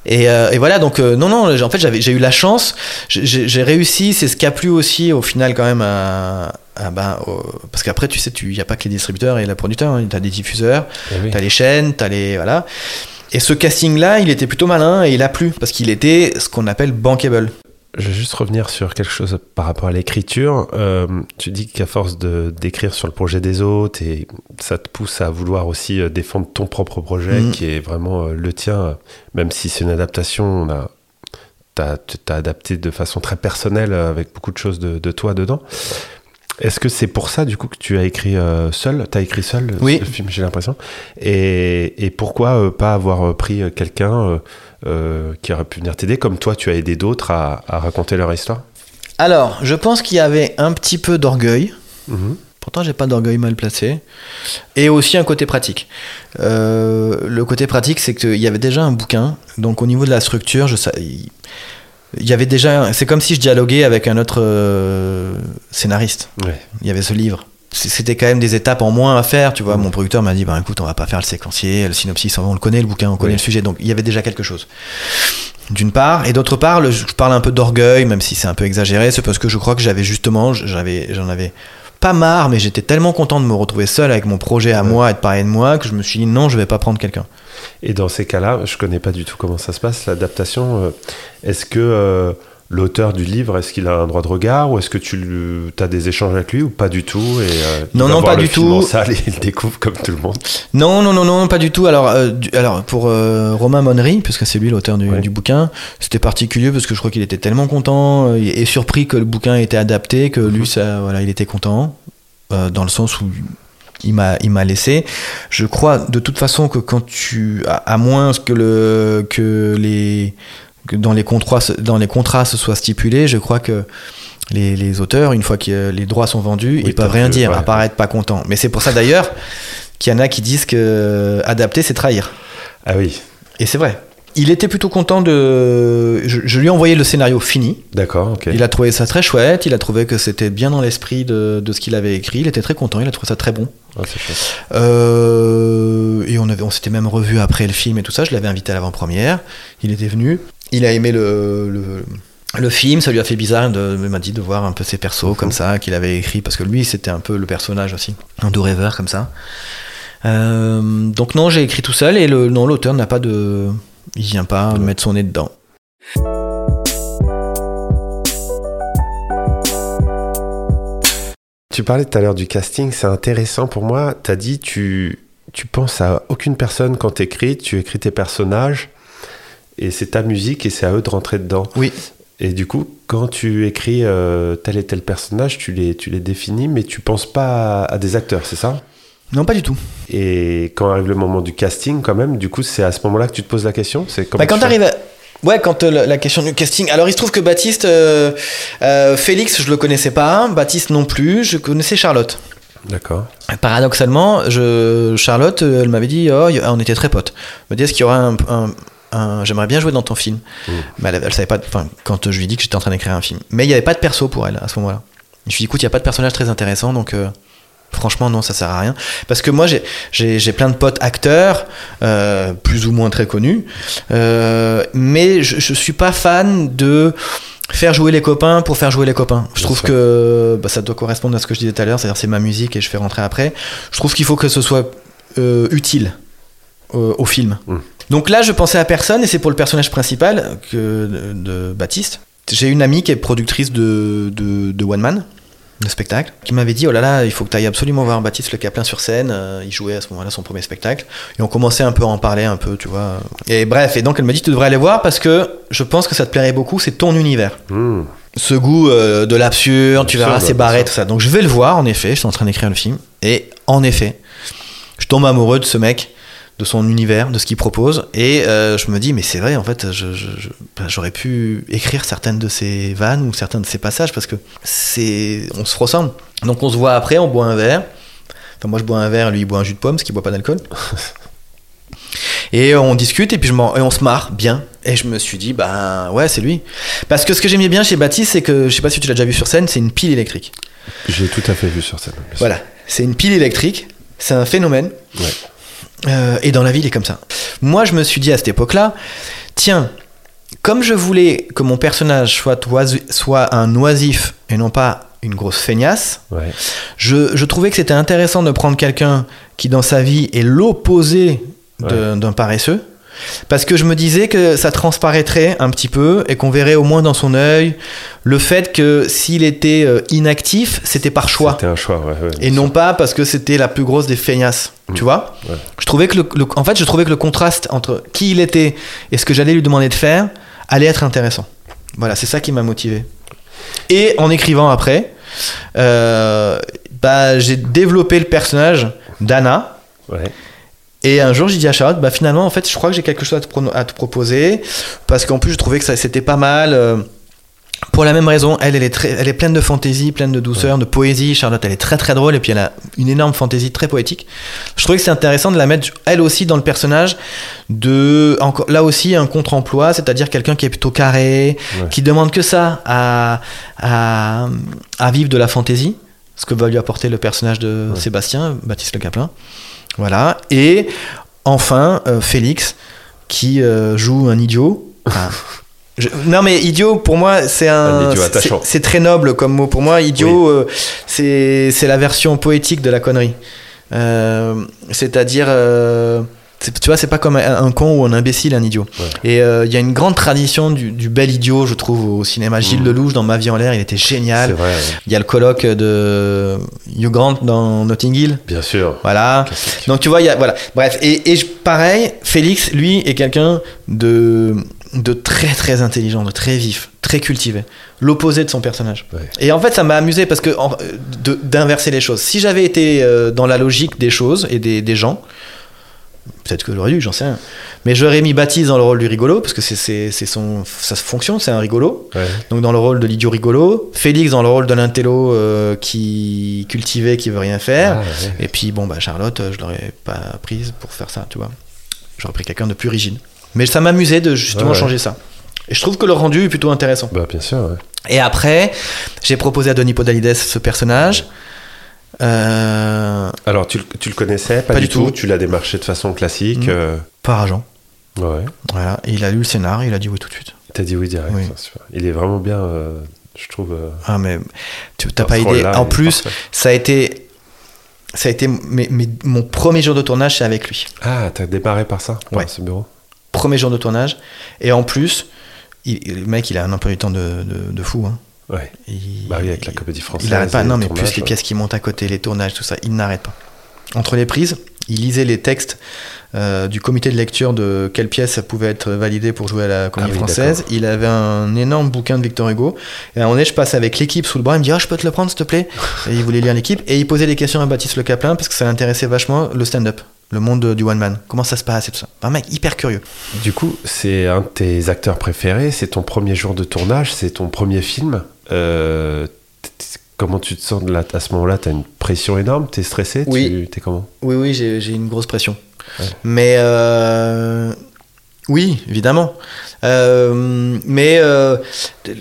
Et, euh, et voilà, donc euh, non, non, en fait, j'avais, j'ai eu la chance, j'ai- réussi, c'est ce qui a plu aussi au final quand même à, à- ben, au- parce qu'après, tu sais, il n'y a pas que les distributeurs et les producteurs, hein, tu as des diffuseurs, Eh oui. T'as les chaînes, t'as les. Voilà. Et ce casting-là, il était plutôt malin et il a plu parce qu'il était ce qu'on appelle bankable. Je vais juste revenir sur quelque chose par rapport à l'écriture. Euh, tu dis qu'à force de d'écrire sur le projet des autres, et ça te pousse à vouloir aussi euh, défendre ton propre projet, Mhm. qui est vraiment euh, le tien, même si c'est une adaptation. On a, t'as, t'as adapté de façon très personnelle, avec beaucoup de choses de, de toi dedans. Est-ce que c'est pour ça, du coup, que tu as écrit euh, seul? T'as écrit seul le- Oui. film, j'ai l'impression. Et, et pourquoi euh, pas avoir euh, pris euh, quelqu'un euh, euh, qui aurait pu venir t'aider, comme toi, tu as aidé d'autres à, à raconter leur histoire? Alors, je pense qu'il y avait un petit peu d'orgueil. Mhm. Pourtant, j'ai pas d'orgueil mal placé. Et aussi un côté pratique. Euh, le côté pratique, c'est qu'il y avait déjà un bouquin. Donc, au niveau de la structure, je sa- il y avait déjà. C'est comme si je dialoguais avec un autre euh, scénariste. Ouais. il y avait ce livre. C'était quand même des étapes en moins à faire, tu vois. Mm. Mon producteur m'a dit, bah écoute, on va pas faire le séquencier, le synopsis, on le connaît, le bouquin, on connaît Oui. le sujet, donc il y avait déjà quelque chose. d'une part, et d'autre part, le- je parle un peu d'orgueil, même si c'est un peu exagéré, c'est parce que je crois que j'avais justement, j'avais, j'en avais pas marre, mais j'étais tellement content de me retrouver seul avec mon projet à Ouais. moi et de parler de moi que je me suis dit non, je vais pas prendre quelqu'un. Et dans ces cas-là, je connais pas du tout comment ça se passe, l'adaptation. euh, Est-ce que euh, l'auteur du livre, est-ce qu'il a un droit de regard ou est-ce que tu as des échanges avec lui ou pas du tout et, euh, Non, non, pas le du film tout. en salle et il découvre comme tout le monde. Non, non, non, non, pas du tout. Alors, euh, du- alors pour euh, Romain Monnery, puisque c'est lui l'auteur du, bouquin, c'était particulier parce que je crois qu'il était tellement content et surpris que le bouquin ait été adapté que lui, Mhm. ça, voilà, il était content dans le sens où il m'a, il m'a laissé. Je crois de toute façon que quand tu, à, à moins que le, que les, que dans les contrats, se- dans les contrats se soit stipulé, je crois que les, les auteurs, une fois que euh, les droits sont vendus, Oui, ils peuvent rien que- dire, ouais. à part être pas contents. Mais c'est pour ça d'ailleurs qu'il y en a qui disent que euh, adapter, c'est trahir. Ah oui, Et c'est vrai. Il était plutôt content de. Je, je lui ai envoyé le scénario fini. d'accord, ok. Il a trouvé ça très chouette. Il a trouvé que c'était bien dans l'esprit de, de ce qu'il avait écrit. Il était très content. Il a trouvé ça très bon. Ah, c'est chouette. Euh, et on, avait, on s'était même revu après le film et tout ça. Je l'avais invité à l'avant-première. Il était venu. Il a aimé le, le, le film. Ça lui a fait bizarre. Il m'a dit de voir un peu ses persos comme ça qu'il avait écrit parce que lui c'était un peu le personnage aussi, un doux rêveur comme ça. Euh, donc non, j'ai écrit tout seul et le, non, l'auteur n'a pas de, il vient pas Ouais. mettre son nez dedans. Tu parlais tout à l'heure du casting, c'est intéressant pour moi. Tu as dit tu tu penses à aucune personne quand tu écris, tu écris tes personnages et c'est ta musique et c'est à eux de rentrer dedans. Oui. Et du coup, quand tu écris euh, tel et tel personnage, tu les, tu les définis, mais tu penses pas à, à des acteurs, c'est ça? Non, pas du tout. Et quand arrive le moment du casting, quand même, du coup, c'est à ce moment-là que tu te poses la question? C'est Bah, quand tu à... Ouais, quand euh, la, question du casting. Alors, il se trouve que Baptiste, euh, euh, Félix, je le connaissais pas. Baptiste non plus. Je connaissais Charlotte. D'accord. Paradoxalement, je, Charlotte, elle m'avait dit, oh, on était très potes. Elle m'a dit, est-ce qu'il y aura un, j'aimerais bien jouer dans ton film. Mm. Mais elle, elle savait pas, enfin, quand je lui ai dit que j'étais en train d'écrire un film. Mais il n'y avait pas de perso pour elle à ce moment-là. Je lui ai dit, écoute, il n'y a pas de personnage très intéressant, donc euh, franchement, non, ça sert à rien. Parce que moi, j'ai- plein de potes acteurs, euh, plus ou moins très connus, euh, mais je, je suis pas fan de faire jouer les copains pour faire jouer les copains. Je Bien trouve sûr. que bah, ça doit correspondre à ce que je disais tout à l'heure, c'est-à-dire c'est ma musique et je fais rentrer après. Je trouve qu'il faut que ce soit euh, utile au film. Mm. Donc là, je pensais à personne et c'est pour le personnage principal que, de, de Baptiste. J'ai une amie qui est productrice de, de, de One Man, de spectacle, qui m'avait dit Oh là là, il faut que tu ailles absolument voir Baptiste Le Caplin sur scène. Euh, il jouait à ce moment-là son premier spectacle. Et on commençait un peu à en parler, un peu, tu vois. Et bref, et donc elle m'a dit Tu devrais aller voir parce que je pense que ça te plairait beaucoup, c'est ton univers Hmm. ce goût euh, de l'absurde, tu verras, c'est barré, tout ça. Donc je vais le voir, en effet, je suis en train d'écrire le film. Et en effet, je tombe amoureux de ce mec, de son univers, de ce qu'il propose. Et euh, je me dis, mais c'est vrai, en fait, je- je- je- ben, j'aurais pu écrire certaines de ses vannes ou certains de ses passages parce que c'est, on se ressemble. Donc on se voit après, on boit un verre. Enfin, moi je bois un verre, lui il boit un jus de pomme, parce qu'il boit pas d'alcool. [LAUGHS] Et on discute et puis je m'en- et on se marre bien. Et je me suis dit, bah ouais, c'est lui. Parce que ce que j'aimais bien chez Baptiste, c'est que, je sais pas si tu l'as déjà vu sur scène, c'est une pile électrique. J'ai tout à fait vu sur scène. Voilà, c'est une pile électrique, c'est un phénomène. Ouais. Euh, et dans la vie, il est comme ça. Moi, je me suis dit à cette époque-là, tiens, comme je voulais que mon personnage soit, un oisif et non pas une grosse feignasse, Ouais. je, je trouvais que c'était intéressant de prendre quelqu'un qui, dans sa vie, est l'opposé d'un paresseux. Parce que je me disais que ça transparaîtrait un petit peu et qu'on verrait au moins dans son œil le fait que s'il était euh, inactif, c'était par choix. C'était un choix, ouais. ouais, Et non sûr. pas parce que c'était la plus grosse des feignasses, tu vois Ouais. Je trouvais que le, le- en fait, je trouvais que le contraste entre qui il était et ce que j'allais lui demander de faire allait être intéressant. Voilà, c'est ça qui m'a motivé. Et en écrivant après, euh, bah, j'ai développé le personnage d'Anna. Ouais. Et un jour, j'ai dit à Charlotte, bah finalement, en fait, je crois que j'ai quelque chose à te, pro- à te proposer. Parce qu'en plus, je trouvais que ça, c'était pas mal. euh, pour la même raison, elle, elle est, très, elle est pleine de fantaisie, pleine de douceur, de poésie. Charlotte, elle est très très drôle et puis elle a une énorme fantaisie très poétique. Je trouvais que c'est intéressant de la mettre, elle aussi, dans le personnage de, encore, là aussi, un contre-emploi, c'est-à-dire quelqu'un qui est plutôt carré, Ouais. qui demande que ça à, à, à vivre de la fantaisie, ce que va lui apporter le personnage de Ouais. Sébastien, Baptiste Le Caplin. Voilà. Et enfin, euh, Félix, qui euh, joue un idiot. [LAUGHS] Enfin, Je- non mais idiot pour moi c'est Un un idiot c'est- attachant. c'est très noble comme mot pour moi idiot euh, c'est c'est la version poétique de la connerie Euh, c'est-à-dire euh, c'est- tu vois c'est pas comme un, un con ou un imbécile un idiot Ouais. et euh, il y a une grande tradition du, du bel idiot je trouve au cinéma Gilles Mhm. Lelouch dans Ma vie en l'air il était génial ouais. il y a le colloque de Hugh Grant dans Notting Hill bien sûr. voilà donc tu vois, il y a, voilà. Bref, et, et je- pareil, Félix, lui, est quelqu'un de, de très très intelligent, de très vif, très cultivé. L'opposé de son personnage. Ouais. Et en fait, ça m'a amusé parce que d'inverser les choses. Si j'avais été euh, dans la logique des choses et des, des gens, peut-être que j'aurais dû, j'en sais rien. Mais j'aurais mis Baptiste dans le rôle du rigolo parce que c'est son sa fonction, c'est un rigolo. Ouais. Donc dans le rôle de l'idiot rigolo, Félix dans le rôle de l'intello euh, qui cultivé, qui veut rien faire. Ah, ouais. Et puis bon, bah Charlotte, je l'aurais pas prise pour faire ça, tu vois. J'aurais pris quelqu'un de plus rigide. Mais ça m'amusait de justement Ouais, changer ça. Et je trouve que le rendu est plutôt intéressant. Bah, bien sûr, ouais. Et après, j'ai proposé à Denis Podalides ce personnage. Euh, Alors, tu, le- tu le connaissais Pas, Pas du tout. tout. Tu l'as démarché de façon classique. Mm. euh, par agent. Ouais. Voilà. Et il a lu le scénar, il a dit oui tout de suite. T'as dit oui direct. Oui. Il est vraiment bien, euh, je trouve. Ah, mais tu t'as pas idée. En plus, parfait. ça a été. Ça a été mes- mes- mon premier jour de tournage, c'est avec lui. Ah, t'as démarré par ça Par Ouais. ce bureau Premier jour de tournage. Et en plus, il- le mec, il a un emploi du temps de, de, de fou. Hein. Ouais. Il- Bah oui, avec la comédie française. Il n'arrête pas, non, mais plus les ouais. pièces qui montent à côté, les tournages, tout ça, il n'arrête pas. Entre les prises, il lisait les textes euh, du comité de lecture de quelle pièce ça pouvait être validée pour jouer à la comédie Ah oui, française. Il avait un énorme bouquin de Victor Hugo. Et à un moment donné, je passe avec l'équipe sous le bras. Il me dit Ah, je peux te le prendre, s'il te plaît [LAUGHS] Et il voulait lire l'équipe. Et il posait des questions à Baptiste Le Caplin parce que ça l'intéressait vachement le stand-up, le monde de- du one-man. Comment ça se passe et tout ça. Un mec hyper curieux. Du coup, c'est un de tes acteurs préférés, c'est ton premier jour de tournage, c'est ton premier film. Euh, comment tu te sens là, à ce moment-là? T'as une pression énorme? T'es stressé? Oui. Tu- comment? Oui, oui, j'ai j'ai une grosse pression. Ouais. Mais euh, oui, évidemment. Euh, mais euh,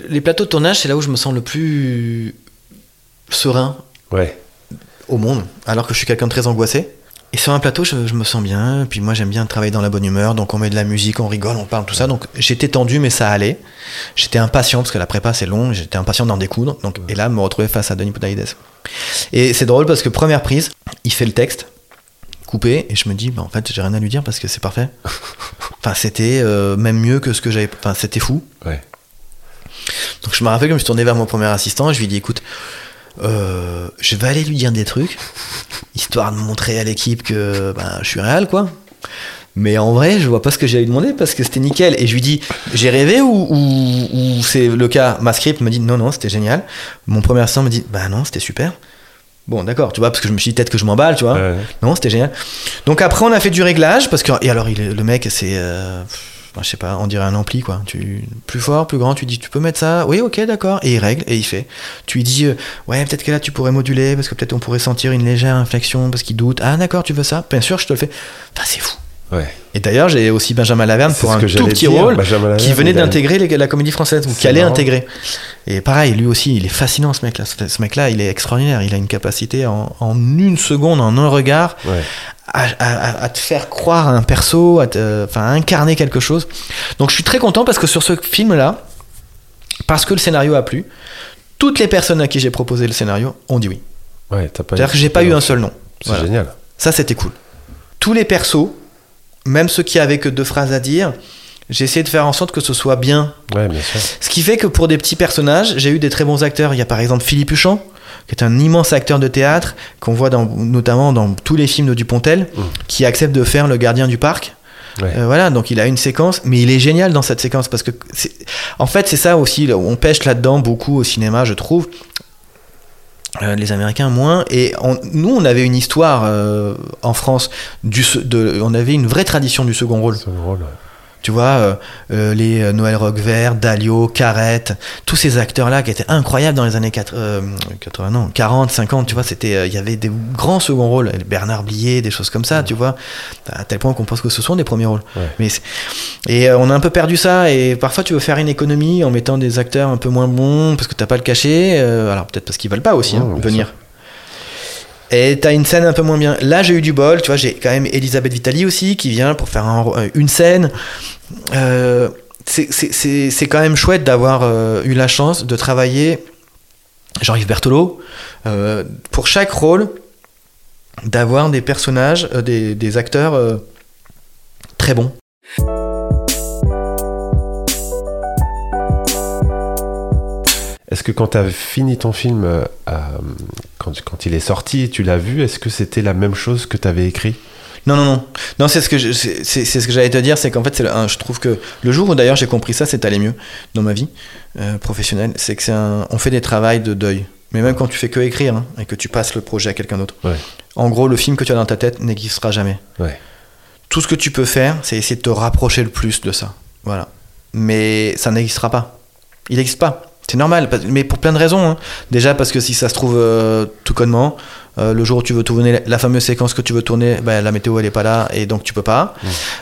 les plateaux de tournage, c'est là où je me sens le plus serein Ouais. au monde, alors que je suis quelqu'un de très angoissé. Et sur un plateau, je, je me sens bien. Puis moi, j'aime bien travailler dans la bonne humeur. Donc on met de la musique, on rigole, on parle, tout ça. Donc j'étais tendu, mais ça allait. J'étais impatient parce que la prépa c'est long. J'étais impatient d'en découdre. Donc et là, me retrouver face à Denis Podalides. Et c'est drôle parce que première prise, il fait le texte coupé et je me dis, bah, en fait, j'ai rien à lui dire parce que c'est parfait. [LAUGHS] Enfin, c'était euh, même mieux que ce que j'avais. Enfin, c'était fou. Ouais. Donc je me rappelle que je me suis tourné vers mon premier assistant et je lui ai dit écoute, euh, je vais aller lui dire des trucs, histoire de montrer à l'équipe que ben, je suis réel quoi. Mais en vrai, je vois pas ce que j'ai à lui demander parce que c'était nickel. Et je lui dis j'ai rêvé ou, ou, ou c'est le cas? Ma script me dit non, non, c'était génial. Mon premier assistant me dit bah non, c'était super. Bon, d'accord, tu vois, parce que je me suis dit peut-être que je m'emballe, tu vois. Ouais. Non, c'était génial. Donc après, on a fait du réglage parce que et alors il le mec, c'est, euh, enfin, je sais pas, on dirait un ampli quoi. Tu plus fort, plus grand, tu dis tu peux mettre ça? Oui, ok, d'accord. Et il règle et il fait. Tu lui dis euh, ouais, peut-être que là tu pourrais moduler parce que peut-être on pourrait sentir une légère inflexion parce qu'il doute. Ah d'accord, tu veux ça? Bien sûr, je te le fais. Enfin, c'est fou. Ouais. Et d'ailleurs, j'ai aussi Benjamin Laverne pour un tout petit dire, rôle qui venait d'intégrer la comédie française ou qui allait marrant. intégrer. Et pareil, lui aussi, il est fascinant ce mec-là. Ce mec-là, il est extraordinaire. Il a une capacité en, en une seconde, en un regard, Ouais. à, à- à te faire croire à un perso, à, te- enfin, à incarner quelque chose. Donc je suis très content parce que sur ce film-là, parce que le scénario a plu, toutes les personnes à qui j'ai proposé le scénario ont dit oui. Ouais, C'est-à-dire que j'ai pas eu un seul nom. C'est Voilà. génial. Ça, c'était cool. Tous les persos, même ceux qui avaient que deux phrases à dire, j'ai essayé de faire en sorte que ce soit bien. Ouais, bien sûr. Ce qui fait que pour des petits personnages, j'ai eu des très bons acteurs. Il y a par exemple Philippe Huchon, qui est un immense acteur de théâtre, qu'on voit dans, notamment dans tous les films de Dupontel, Mm. qui accepte de faire le gardien du parc. Ouais. Euh, voilà, donc il a une séquence, mais il est génial dans cette séquence parce que, en fait, c'est ça aussi. On pêche là-dedans beaucoup au cinéma, je trouve. Euh, les Américains moins. Et on- nous, on avait une histoire euh, en France. Du, de, on avait une vraie tradition du second rôle. Tu vois, euh, euh, les euh, Noël Roquevert, Dalio, Carrette, tous ces acteurs-là qui étaient incroyables dans les années 4, euh, 80, non, 40, 50, tu vois, c'était, euh, il y avait des grands second rôles, Bernard Blier, des choses comme ça, tu vois, à tel point qu'on pense que ce sont des premiers rôles. Ouais. Mais et on a un peu perdu ça, et parfois tu veux faire une économie en mettant des acteurs un peu moins bons, parce que t'as pas le cachet, alors peut-être parce qu'ils veulent pas aussi hein, venir. Et t'as une scène un peu moins bien. Là, j'ai eu du bol, tu vois, j'ai quand même Elisabeth Vitali aussi qui vient pour faire euh, une scène. Euh, c'est- quand même chouette d'avoir euh, eu la chance de travailler, Jean-Yves Berthelot, pour chaque rôle, d'avoir des personnages, des, acteurs très bons. Est-ce que quand tu as fini ton film, euh, euh, quand, quand il est sorti, tu l'as vu, est-ce que c'était la même chose que tu avais écrit? Non, non, non. Non, c'est ce que je- c'est c'est- c'est ce que j'allais te dire, c'est qu'en fait, c'est le- un- je trouve que le jour où d'ailleurs j'ai compris ça, c'est allé mieux dans ma vie euh, professionnelle. C'est que c'est un, on fait des travails de deuil. Mais même quand tu fais que écrire hein, et que tu passes le projet à quelqu'un d'autre. Ouais. En gros, le film que tu as dans ta tête n'existera jamais. Ouais. Tout ce que tu peux faire, c'est essayer de te rapprocher le plus de ça. Voilà. Mais ça n'existera pas. Il n'existe pas. C'est normal, mais pour plein de raisons. hein. Déjà parce que si ça se trouve euh, tout connement, euh, le jour où tu veux tourner la fameuse séquence que tu veux tourner, ben, la météo elle est pas là et donc tu peux pas.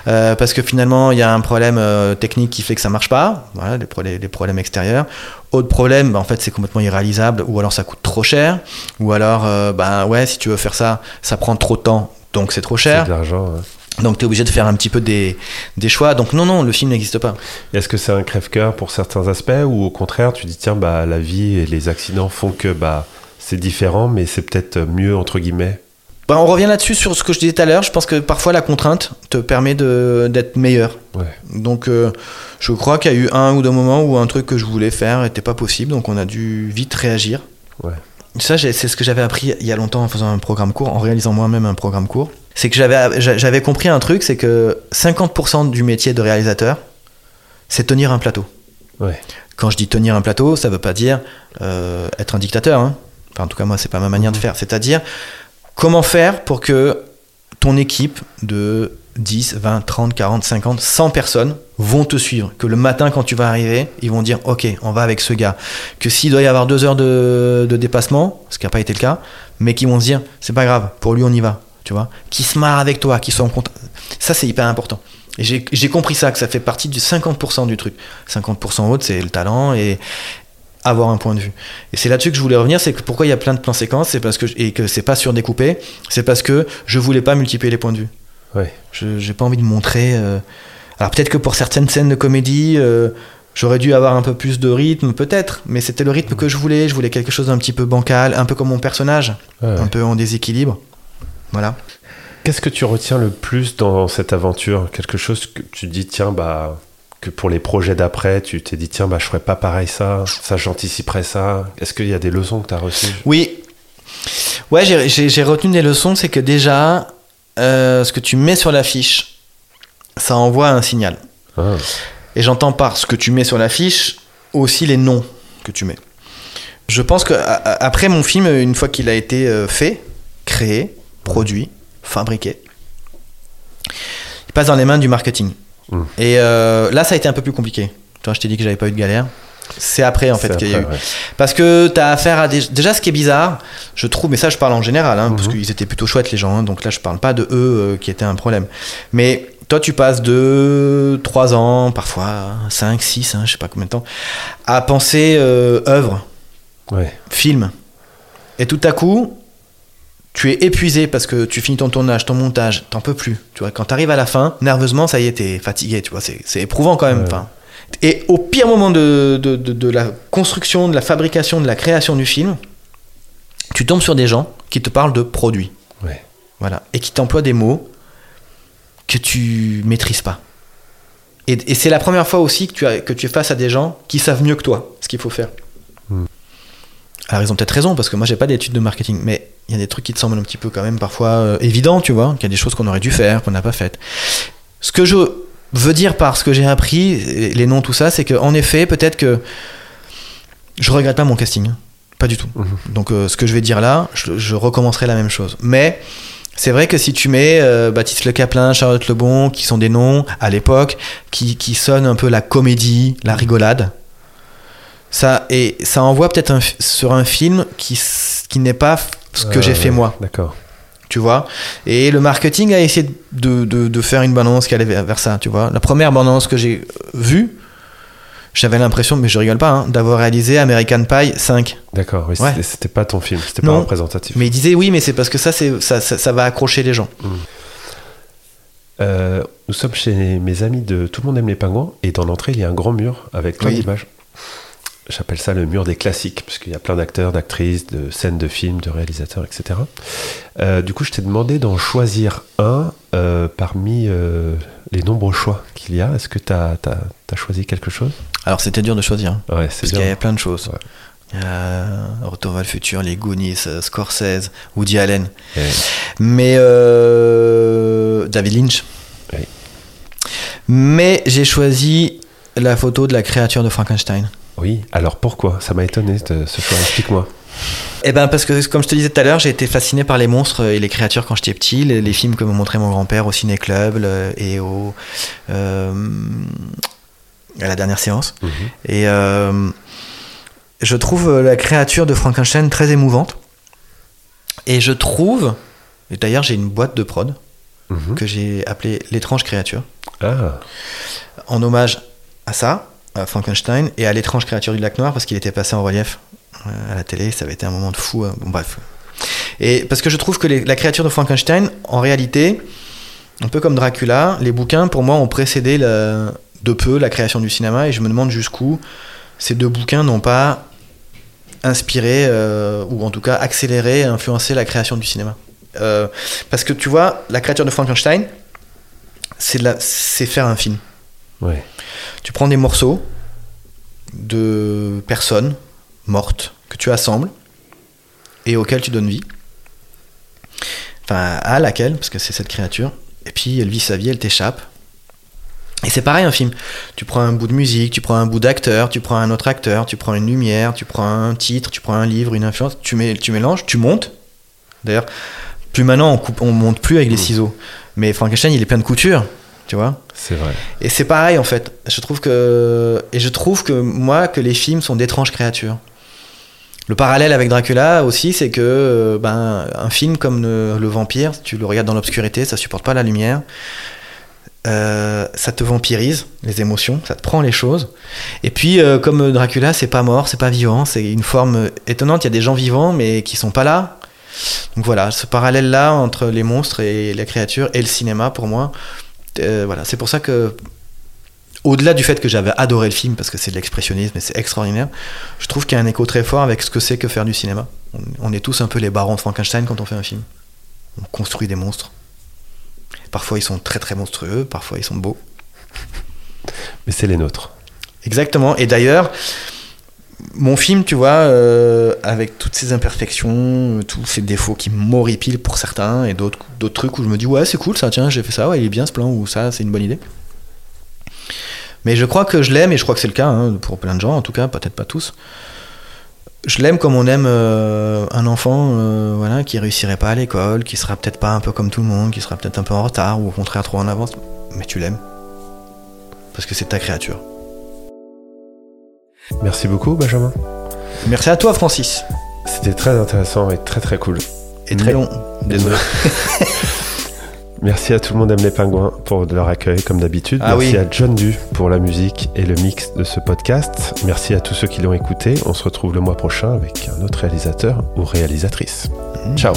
Euh, parce que finalement il y a un problème technique qui fait que ça marche pas. Voilà, pro- des problèmes extérieurs. Autre problème, en fait c'est complètement irréalisable ou alors ça coûte trop cher ou alors ben ouais si tu veux faire ça, ça prend trop de temps donc c'est trop C'est cher. de l'argent. Donc tu es obligé de faire un petit peu des, des choix. Donc non, non, le film n'existe pas. Est-ce que c'est un crève-cœur pour certains aspects ou au contraire tu dis tiens bah la vie et les accidents font que bah c'est différent mais c'est peut-être mieux entre guillemets? Bah, on revient là-dessus sur ce que je disais tout à l'heure. Je pense que parfois la contrainte te permet d'être meilleur. Ouais. Donc euh, je crois qu'il y a eu un ou deux moments où un truc que je voulais faire n'était pas possible. Donc on a dû vite réagir. Ouais. Ça, c'est ce que j'avais appris il y a longtemps en faisant un programme court, en réalisant moi-même un programme court. C'est que j'avais j'a- j'avais compris un truc, c'est que 50% du métier de réalisateur, c'est tenir un plateau. Ouais. Quand je dis tenir un plateau, ça veut pas dire euh, être un dictateur. hein. Enfin, en tout cas, moi, c'est pas ma manière de faire. C'est-à-dire, comment faire pour que ton équipe de 10, 20, 30, 40, 50, 100 personnes vont te suivre? Que le matin, quand tu vas arriver, ils vont dire Ok, on va avec ce gars. Que s'il doit y avoir deux heures de, de dépassement, ce qui n'a pas été le cas, mais qui vont se dire C'est pas grave, pour lui, on y va. Tu vois Qui se marre avec toi, qui sont en contact. Ça, c'est hyper important. Et j'ai compris ça, que ça fait partie du 50% du truc. 50% autre, c'est le talent et avoir un point de vue. Et c'est là-dessus que je voulais revenir, c'est que pourquoi il y a plein de plans séquences, c'est parce que et que c'est pas surdécoupé, c'est parce que je voulais pas multiplier les points de vue. Ouais. Je j'ai pas envie de montrer. euh, Alors peut-être que pour certaines scènes de comédie, euh, j'aurais dû avoir un peu plus de rythme, peut-être, mais c'était le rythme que je voulais. Je voulais quelque chose d'un petit peu bancal, un peu comme mon personnage, Ouais, ouais. un peu en déséquilibre. Voilà. Qu'est-ce que tu retiens le plus dans cette aventure? Quelque chose que tu dis, tiens, bah, que pour les projets d'après, tu t'es dit, tiens, bah, je ferais pas pareil ça, ça, j'anticiperais ça. Est-ce qu'il y a des leçons que tu as reçues? Oui. Ouais, j'ai- retenu des leçons, c'est que déjà, euh, ce que tu mets sur l'affiche, ça envoie un signal. Ah, Et j'entends par ce que tu mets sur l'affiche aussi les noms que tu mets. Je pense que a- après mon film, une fois qu'il a été euh, fait, créé, produit, fabriqué, il passe dans les mains du marketing. Mm. Et euh, là, ça a été un peu plus compliqué. Toi, je t'ai dit que j'avais pas eu de galère. C'est après en fait qu'il y a eu. ouais. Parce que tu as affaire à des. Déjà, ce qui est bizarre, je trouve, mais ça, je parle en général, hein, parce Mhm. qu'ils étaient plutôt chouettes, les gens, hein, donc là, je parle pas de eux euh, qui étaient un problème. Mais toi, tu passes de 3 ans, parfois 5, 6, hein, je sais pas combien de temps, à penser euh, œuvre, Ouais. film. Et tout à coup, tu es épuisé parce que tu finis ton tournage, ton montage, t'en peux plus. Tu vois, quand t'arrives à la fin, nerveusement, ça y est, t'es fatigué, tu vois, c'est c'est éprouvant quand même. Ouais. enfin. Et au pire moment de, de, de- de la construction, de la fabrication, de la création du film, tu tombes sur des gens qui te parlent de produits. Ouais. Voilà. Et qui t'emploient des mots que tu maîtrises pas. Et, et c'est la première fois aussi que tu, as, que tu es face à des gens qui savent mieux que toi ce qu'il faut faire. Alors ils ont peut-être raison, parce que moi j'ai pas d'études de marketing, mais il y a des trucs qui te semblent un petit peu quand même parfois euh, évidents, tu vois, qu'il y a des choses qu'on aurait dû faire, qu'on n'a pas faites. Ce que je veux dire par ce que j'ai appris, les noms, tout ça, c'est qu'en effet, peut-être que je regrette pas mon casting. hein. Pas du tout. Mhm. Donc euh, ce que je vais dire là, je, je recommencerai la même chose. Mais c'est vrai que si tu mets euh, Baptiste Le Caplin, Charlotte Lebon, qui sont des noms à l'époque, qui, qui sonnent un peu la comédie, la rigolade, ça, et ça envoie peut-être un sur un film qui, qui n'est pas ce que Ah, j'ai fait moi, D'accord. tu vois? Et le marketing a essayé de, de, de faire une balance qui allait vers vers ça, tu vois? La première balance que j'ai vue, j'avais l'impression, mais je rigole pas, hein, d'avoir réalisé American Pie 5. D'accord. oui, Ouais. c'était- pas ton film, c'était pas Non. représentatif. Mais il disait oui, mais c'est parce que ça, c'est, ça, ça, ça va accrocher les gens. Euh, Nous sommes chez mes amis de Tout le monde aime les pingouins et dans l'entrée il y a un grand mur avec plein Oui. d'images. J'appelle ça le mur des classiques parce qu'il y a plein d'acteurs, d'actrices, de scènes de films, de réalisateurs, etc. Euh, du coup, je t'ai demandé d'en choisir un euh, parmi euh, les nombreux choix qu'il y a. Est-ce que tu as, choisi quelque chose? Alors c'était dur de choisir, hein, Ouais, parce qu'il y a plein de choses. Ouais. Retour vers le futur, les Goonies, Scorsese, Woody Allen. Mais David Lynch. Oui. Mais j'ai choisi la photo de la créature de Frankenstein. Oui, alors pourquoi? Ça m'a étonné de ce choix. Explique-moi. Eh ben parce que comme je te disais tout à l'heure, j'ai été fasciné par les monstres et les créatures quand j'étais petit, les, les films que me montrait mon grand-père au ciné-club et au euh, à la dernière séance. Mhm. Et euh, je trouve la créature de Frankenstein très émouvante. Et je trouve, et d'ailleurs j'ai une boîte de prod Mhm. que j'ai appelée l'étrange créature, Ah, en hommage à ça, Frankenstein et à l'étrange créature du lac Noir parce qu'il était passé en relief euh, à la télé, ça avait été un moment de fou. bon, bref. Et parce que je trouve que la créature de Frankenstein, en réalité, un peu comme Dracula, les bouquins pour moi ont précédé de peu la création du cinéma et je me demande jusqu'où ces deux bouquins n'ont pas inspiré euh, ou en tout cas accéléré, influencé la création du cinéma. Euh, parce que tu vois, la créature de Frankenstein, c'est faire un film. Ouais. Tu prends des morceaux de personnes mortes que tu assembles et auxquelles tu donnes vie. Enfin, à laquelle, parce que c'est cette créature. Et puis elle vit sa vie, elle t'échappe. Et c'est pareil un film. Tu prends un bout de musique, tu prends un bout d'acteur, tu prends un autre acteur, tu prends une lumière, tu prends un titre, tu prends un livre, une influence, tu, mets, tu mélanges, tu montes. D'ailleurs, plus maintenant on, coupe, on monte plus avec les Mmh. ciseaux. Mais Frankenstein, il est plein de couture, tu vois. C'est vrai. Et c'est pareil en fait. Je trouve que et je trouve que moi que les films sont d'étranges créatures. Le parallèle avec Dracula aussi, c'est que euh, ben un film comme le, le vampire, tu le regardes dans l'obscurité, ça supporte pas la lumière. Euh, ça te vampirise les émotions, ça te prend les choses. Et puis euh, comme Dracula, c'est pas mort, c'est pas vivant, c'est une forme étonnante. Il y a des gens vivants mais qui sont pas là. Donc voilà, ce parallèle là entre les monstres et les créatures et le cinéma pour moi, euh, voilà, c'est pour ça que, au-delà du fait que j'avais adoré le film, parce que c'est de l'expressionnisme et c'est extraordinaire, je trouve qu'il y a un écho très fort avec ce que c'est que faire du cinéma. On, on est tous un peu les barons de Frankenstein quand on fait un film. On construit des monstres. Parfois ils sont très très monstrueux, parfois ils sont beaux. Mais c'est les nôtres. Exactement. Et d'ailleurs, mon film, tu vois, euh, avec toutes ces imperfections, tous ces défauts qui m'horripilent pour certains, et d'autres d'autres trucs où je me dis, ouais, c'est cool ça, tiens, j'ai fait ça, ouais, il est bien ce plan, ou ça, c'est une bonne idée. Mais je crois que je l'aime, et je crois que c'est le cas hein, pour plein de gens, en tout cas, peut-être pas tous. Je l'aime comme on aime euh, un enfant euh, voilà, qui réussirait pas à l'école, qui sera peut-être pas un peu comme tout le monde, qui sera peut-être un peu en retard, ou au contraire trop en avance, mais tu l'aimes. Parce que c'est ta créature. Merci beaucoup, Benjamin. Merci à toi, Francis. C'était très intéressant et très très cool. Et très long. Désolé. [LAUGHS] Merci à tout le monde aime les pingouins pour leur accueil comme d'habitude. Ah Merci oui. à John Du pour la musique et le mix de ce podcast. Merci à tous ceux qui l'ont écouté. On se retrouve le mois prochain avec un autre réalisateur ou réalisatrice. Ciao.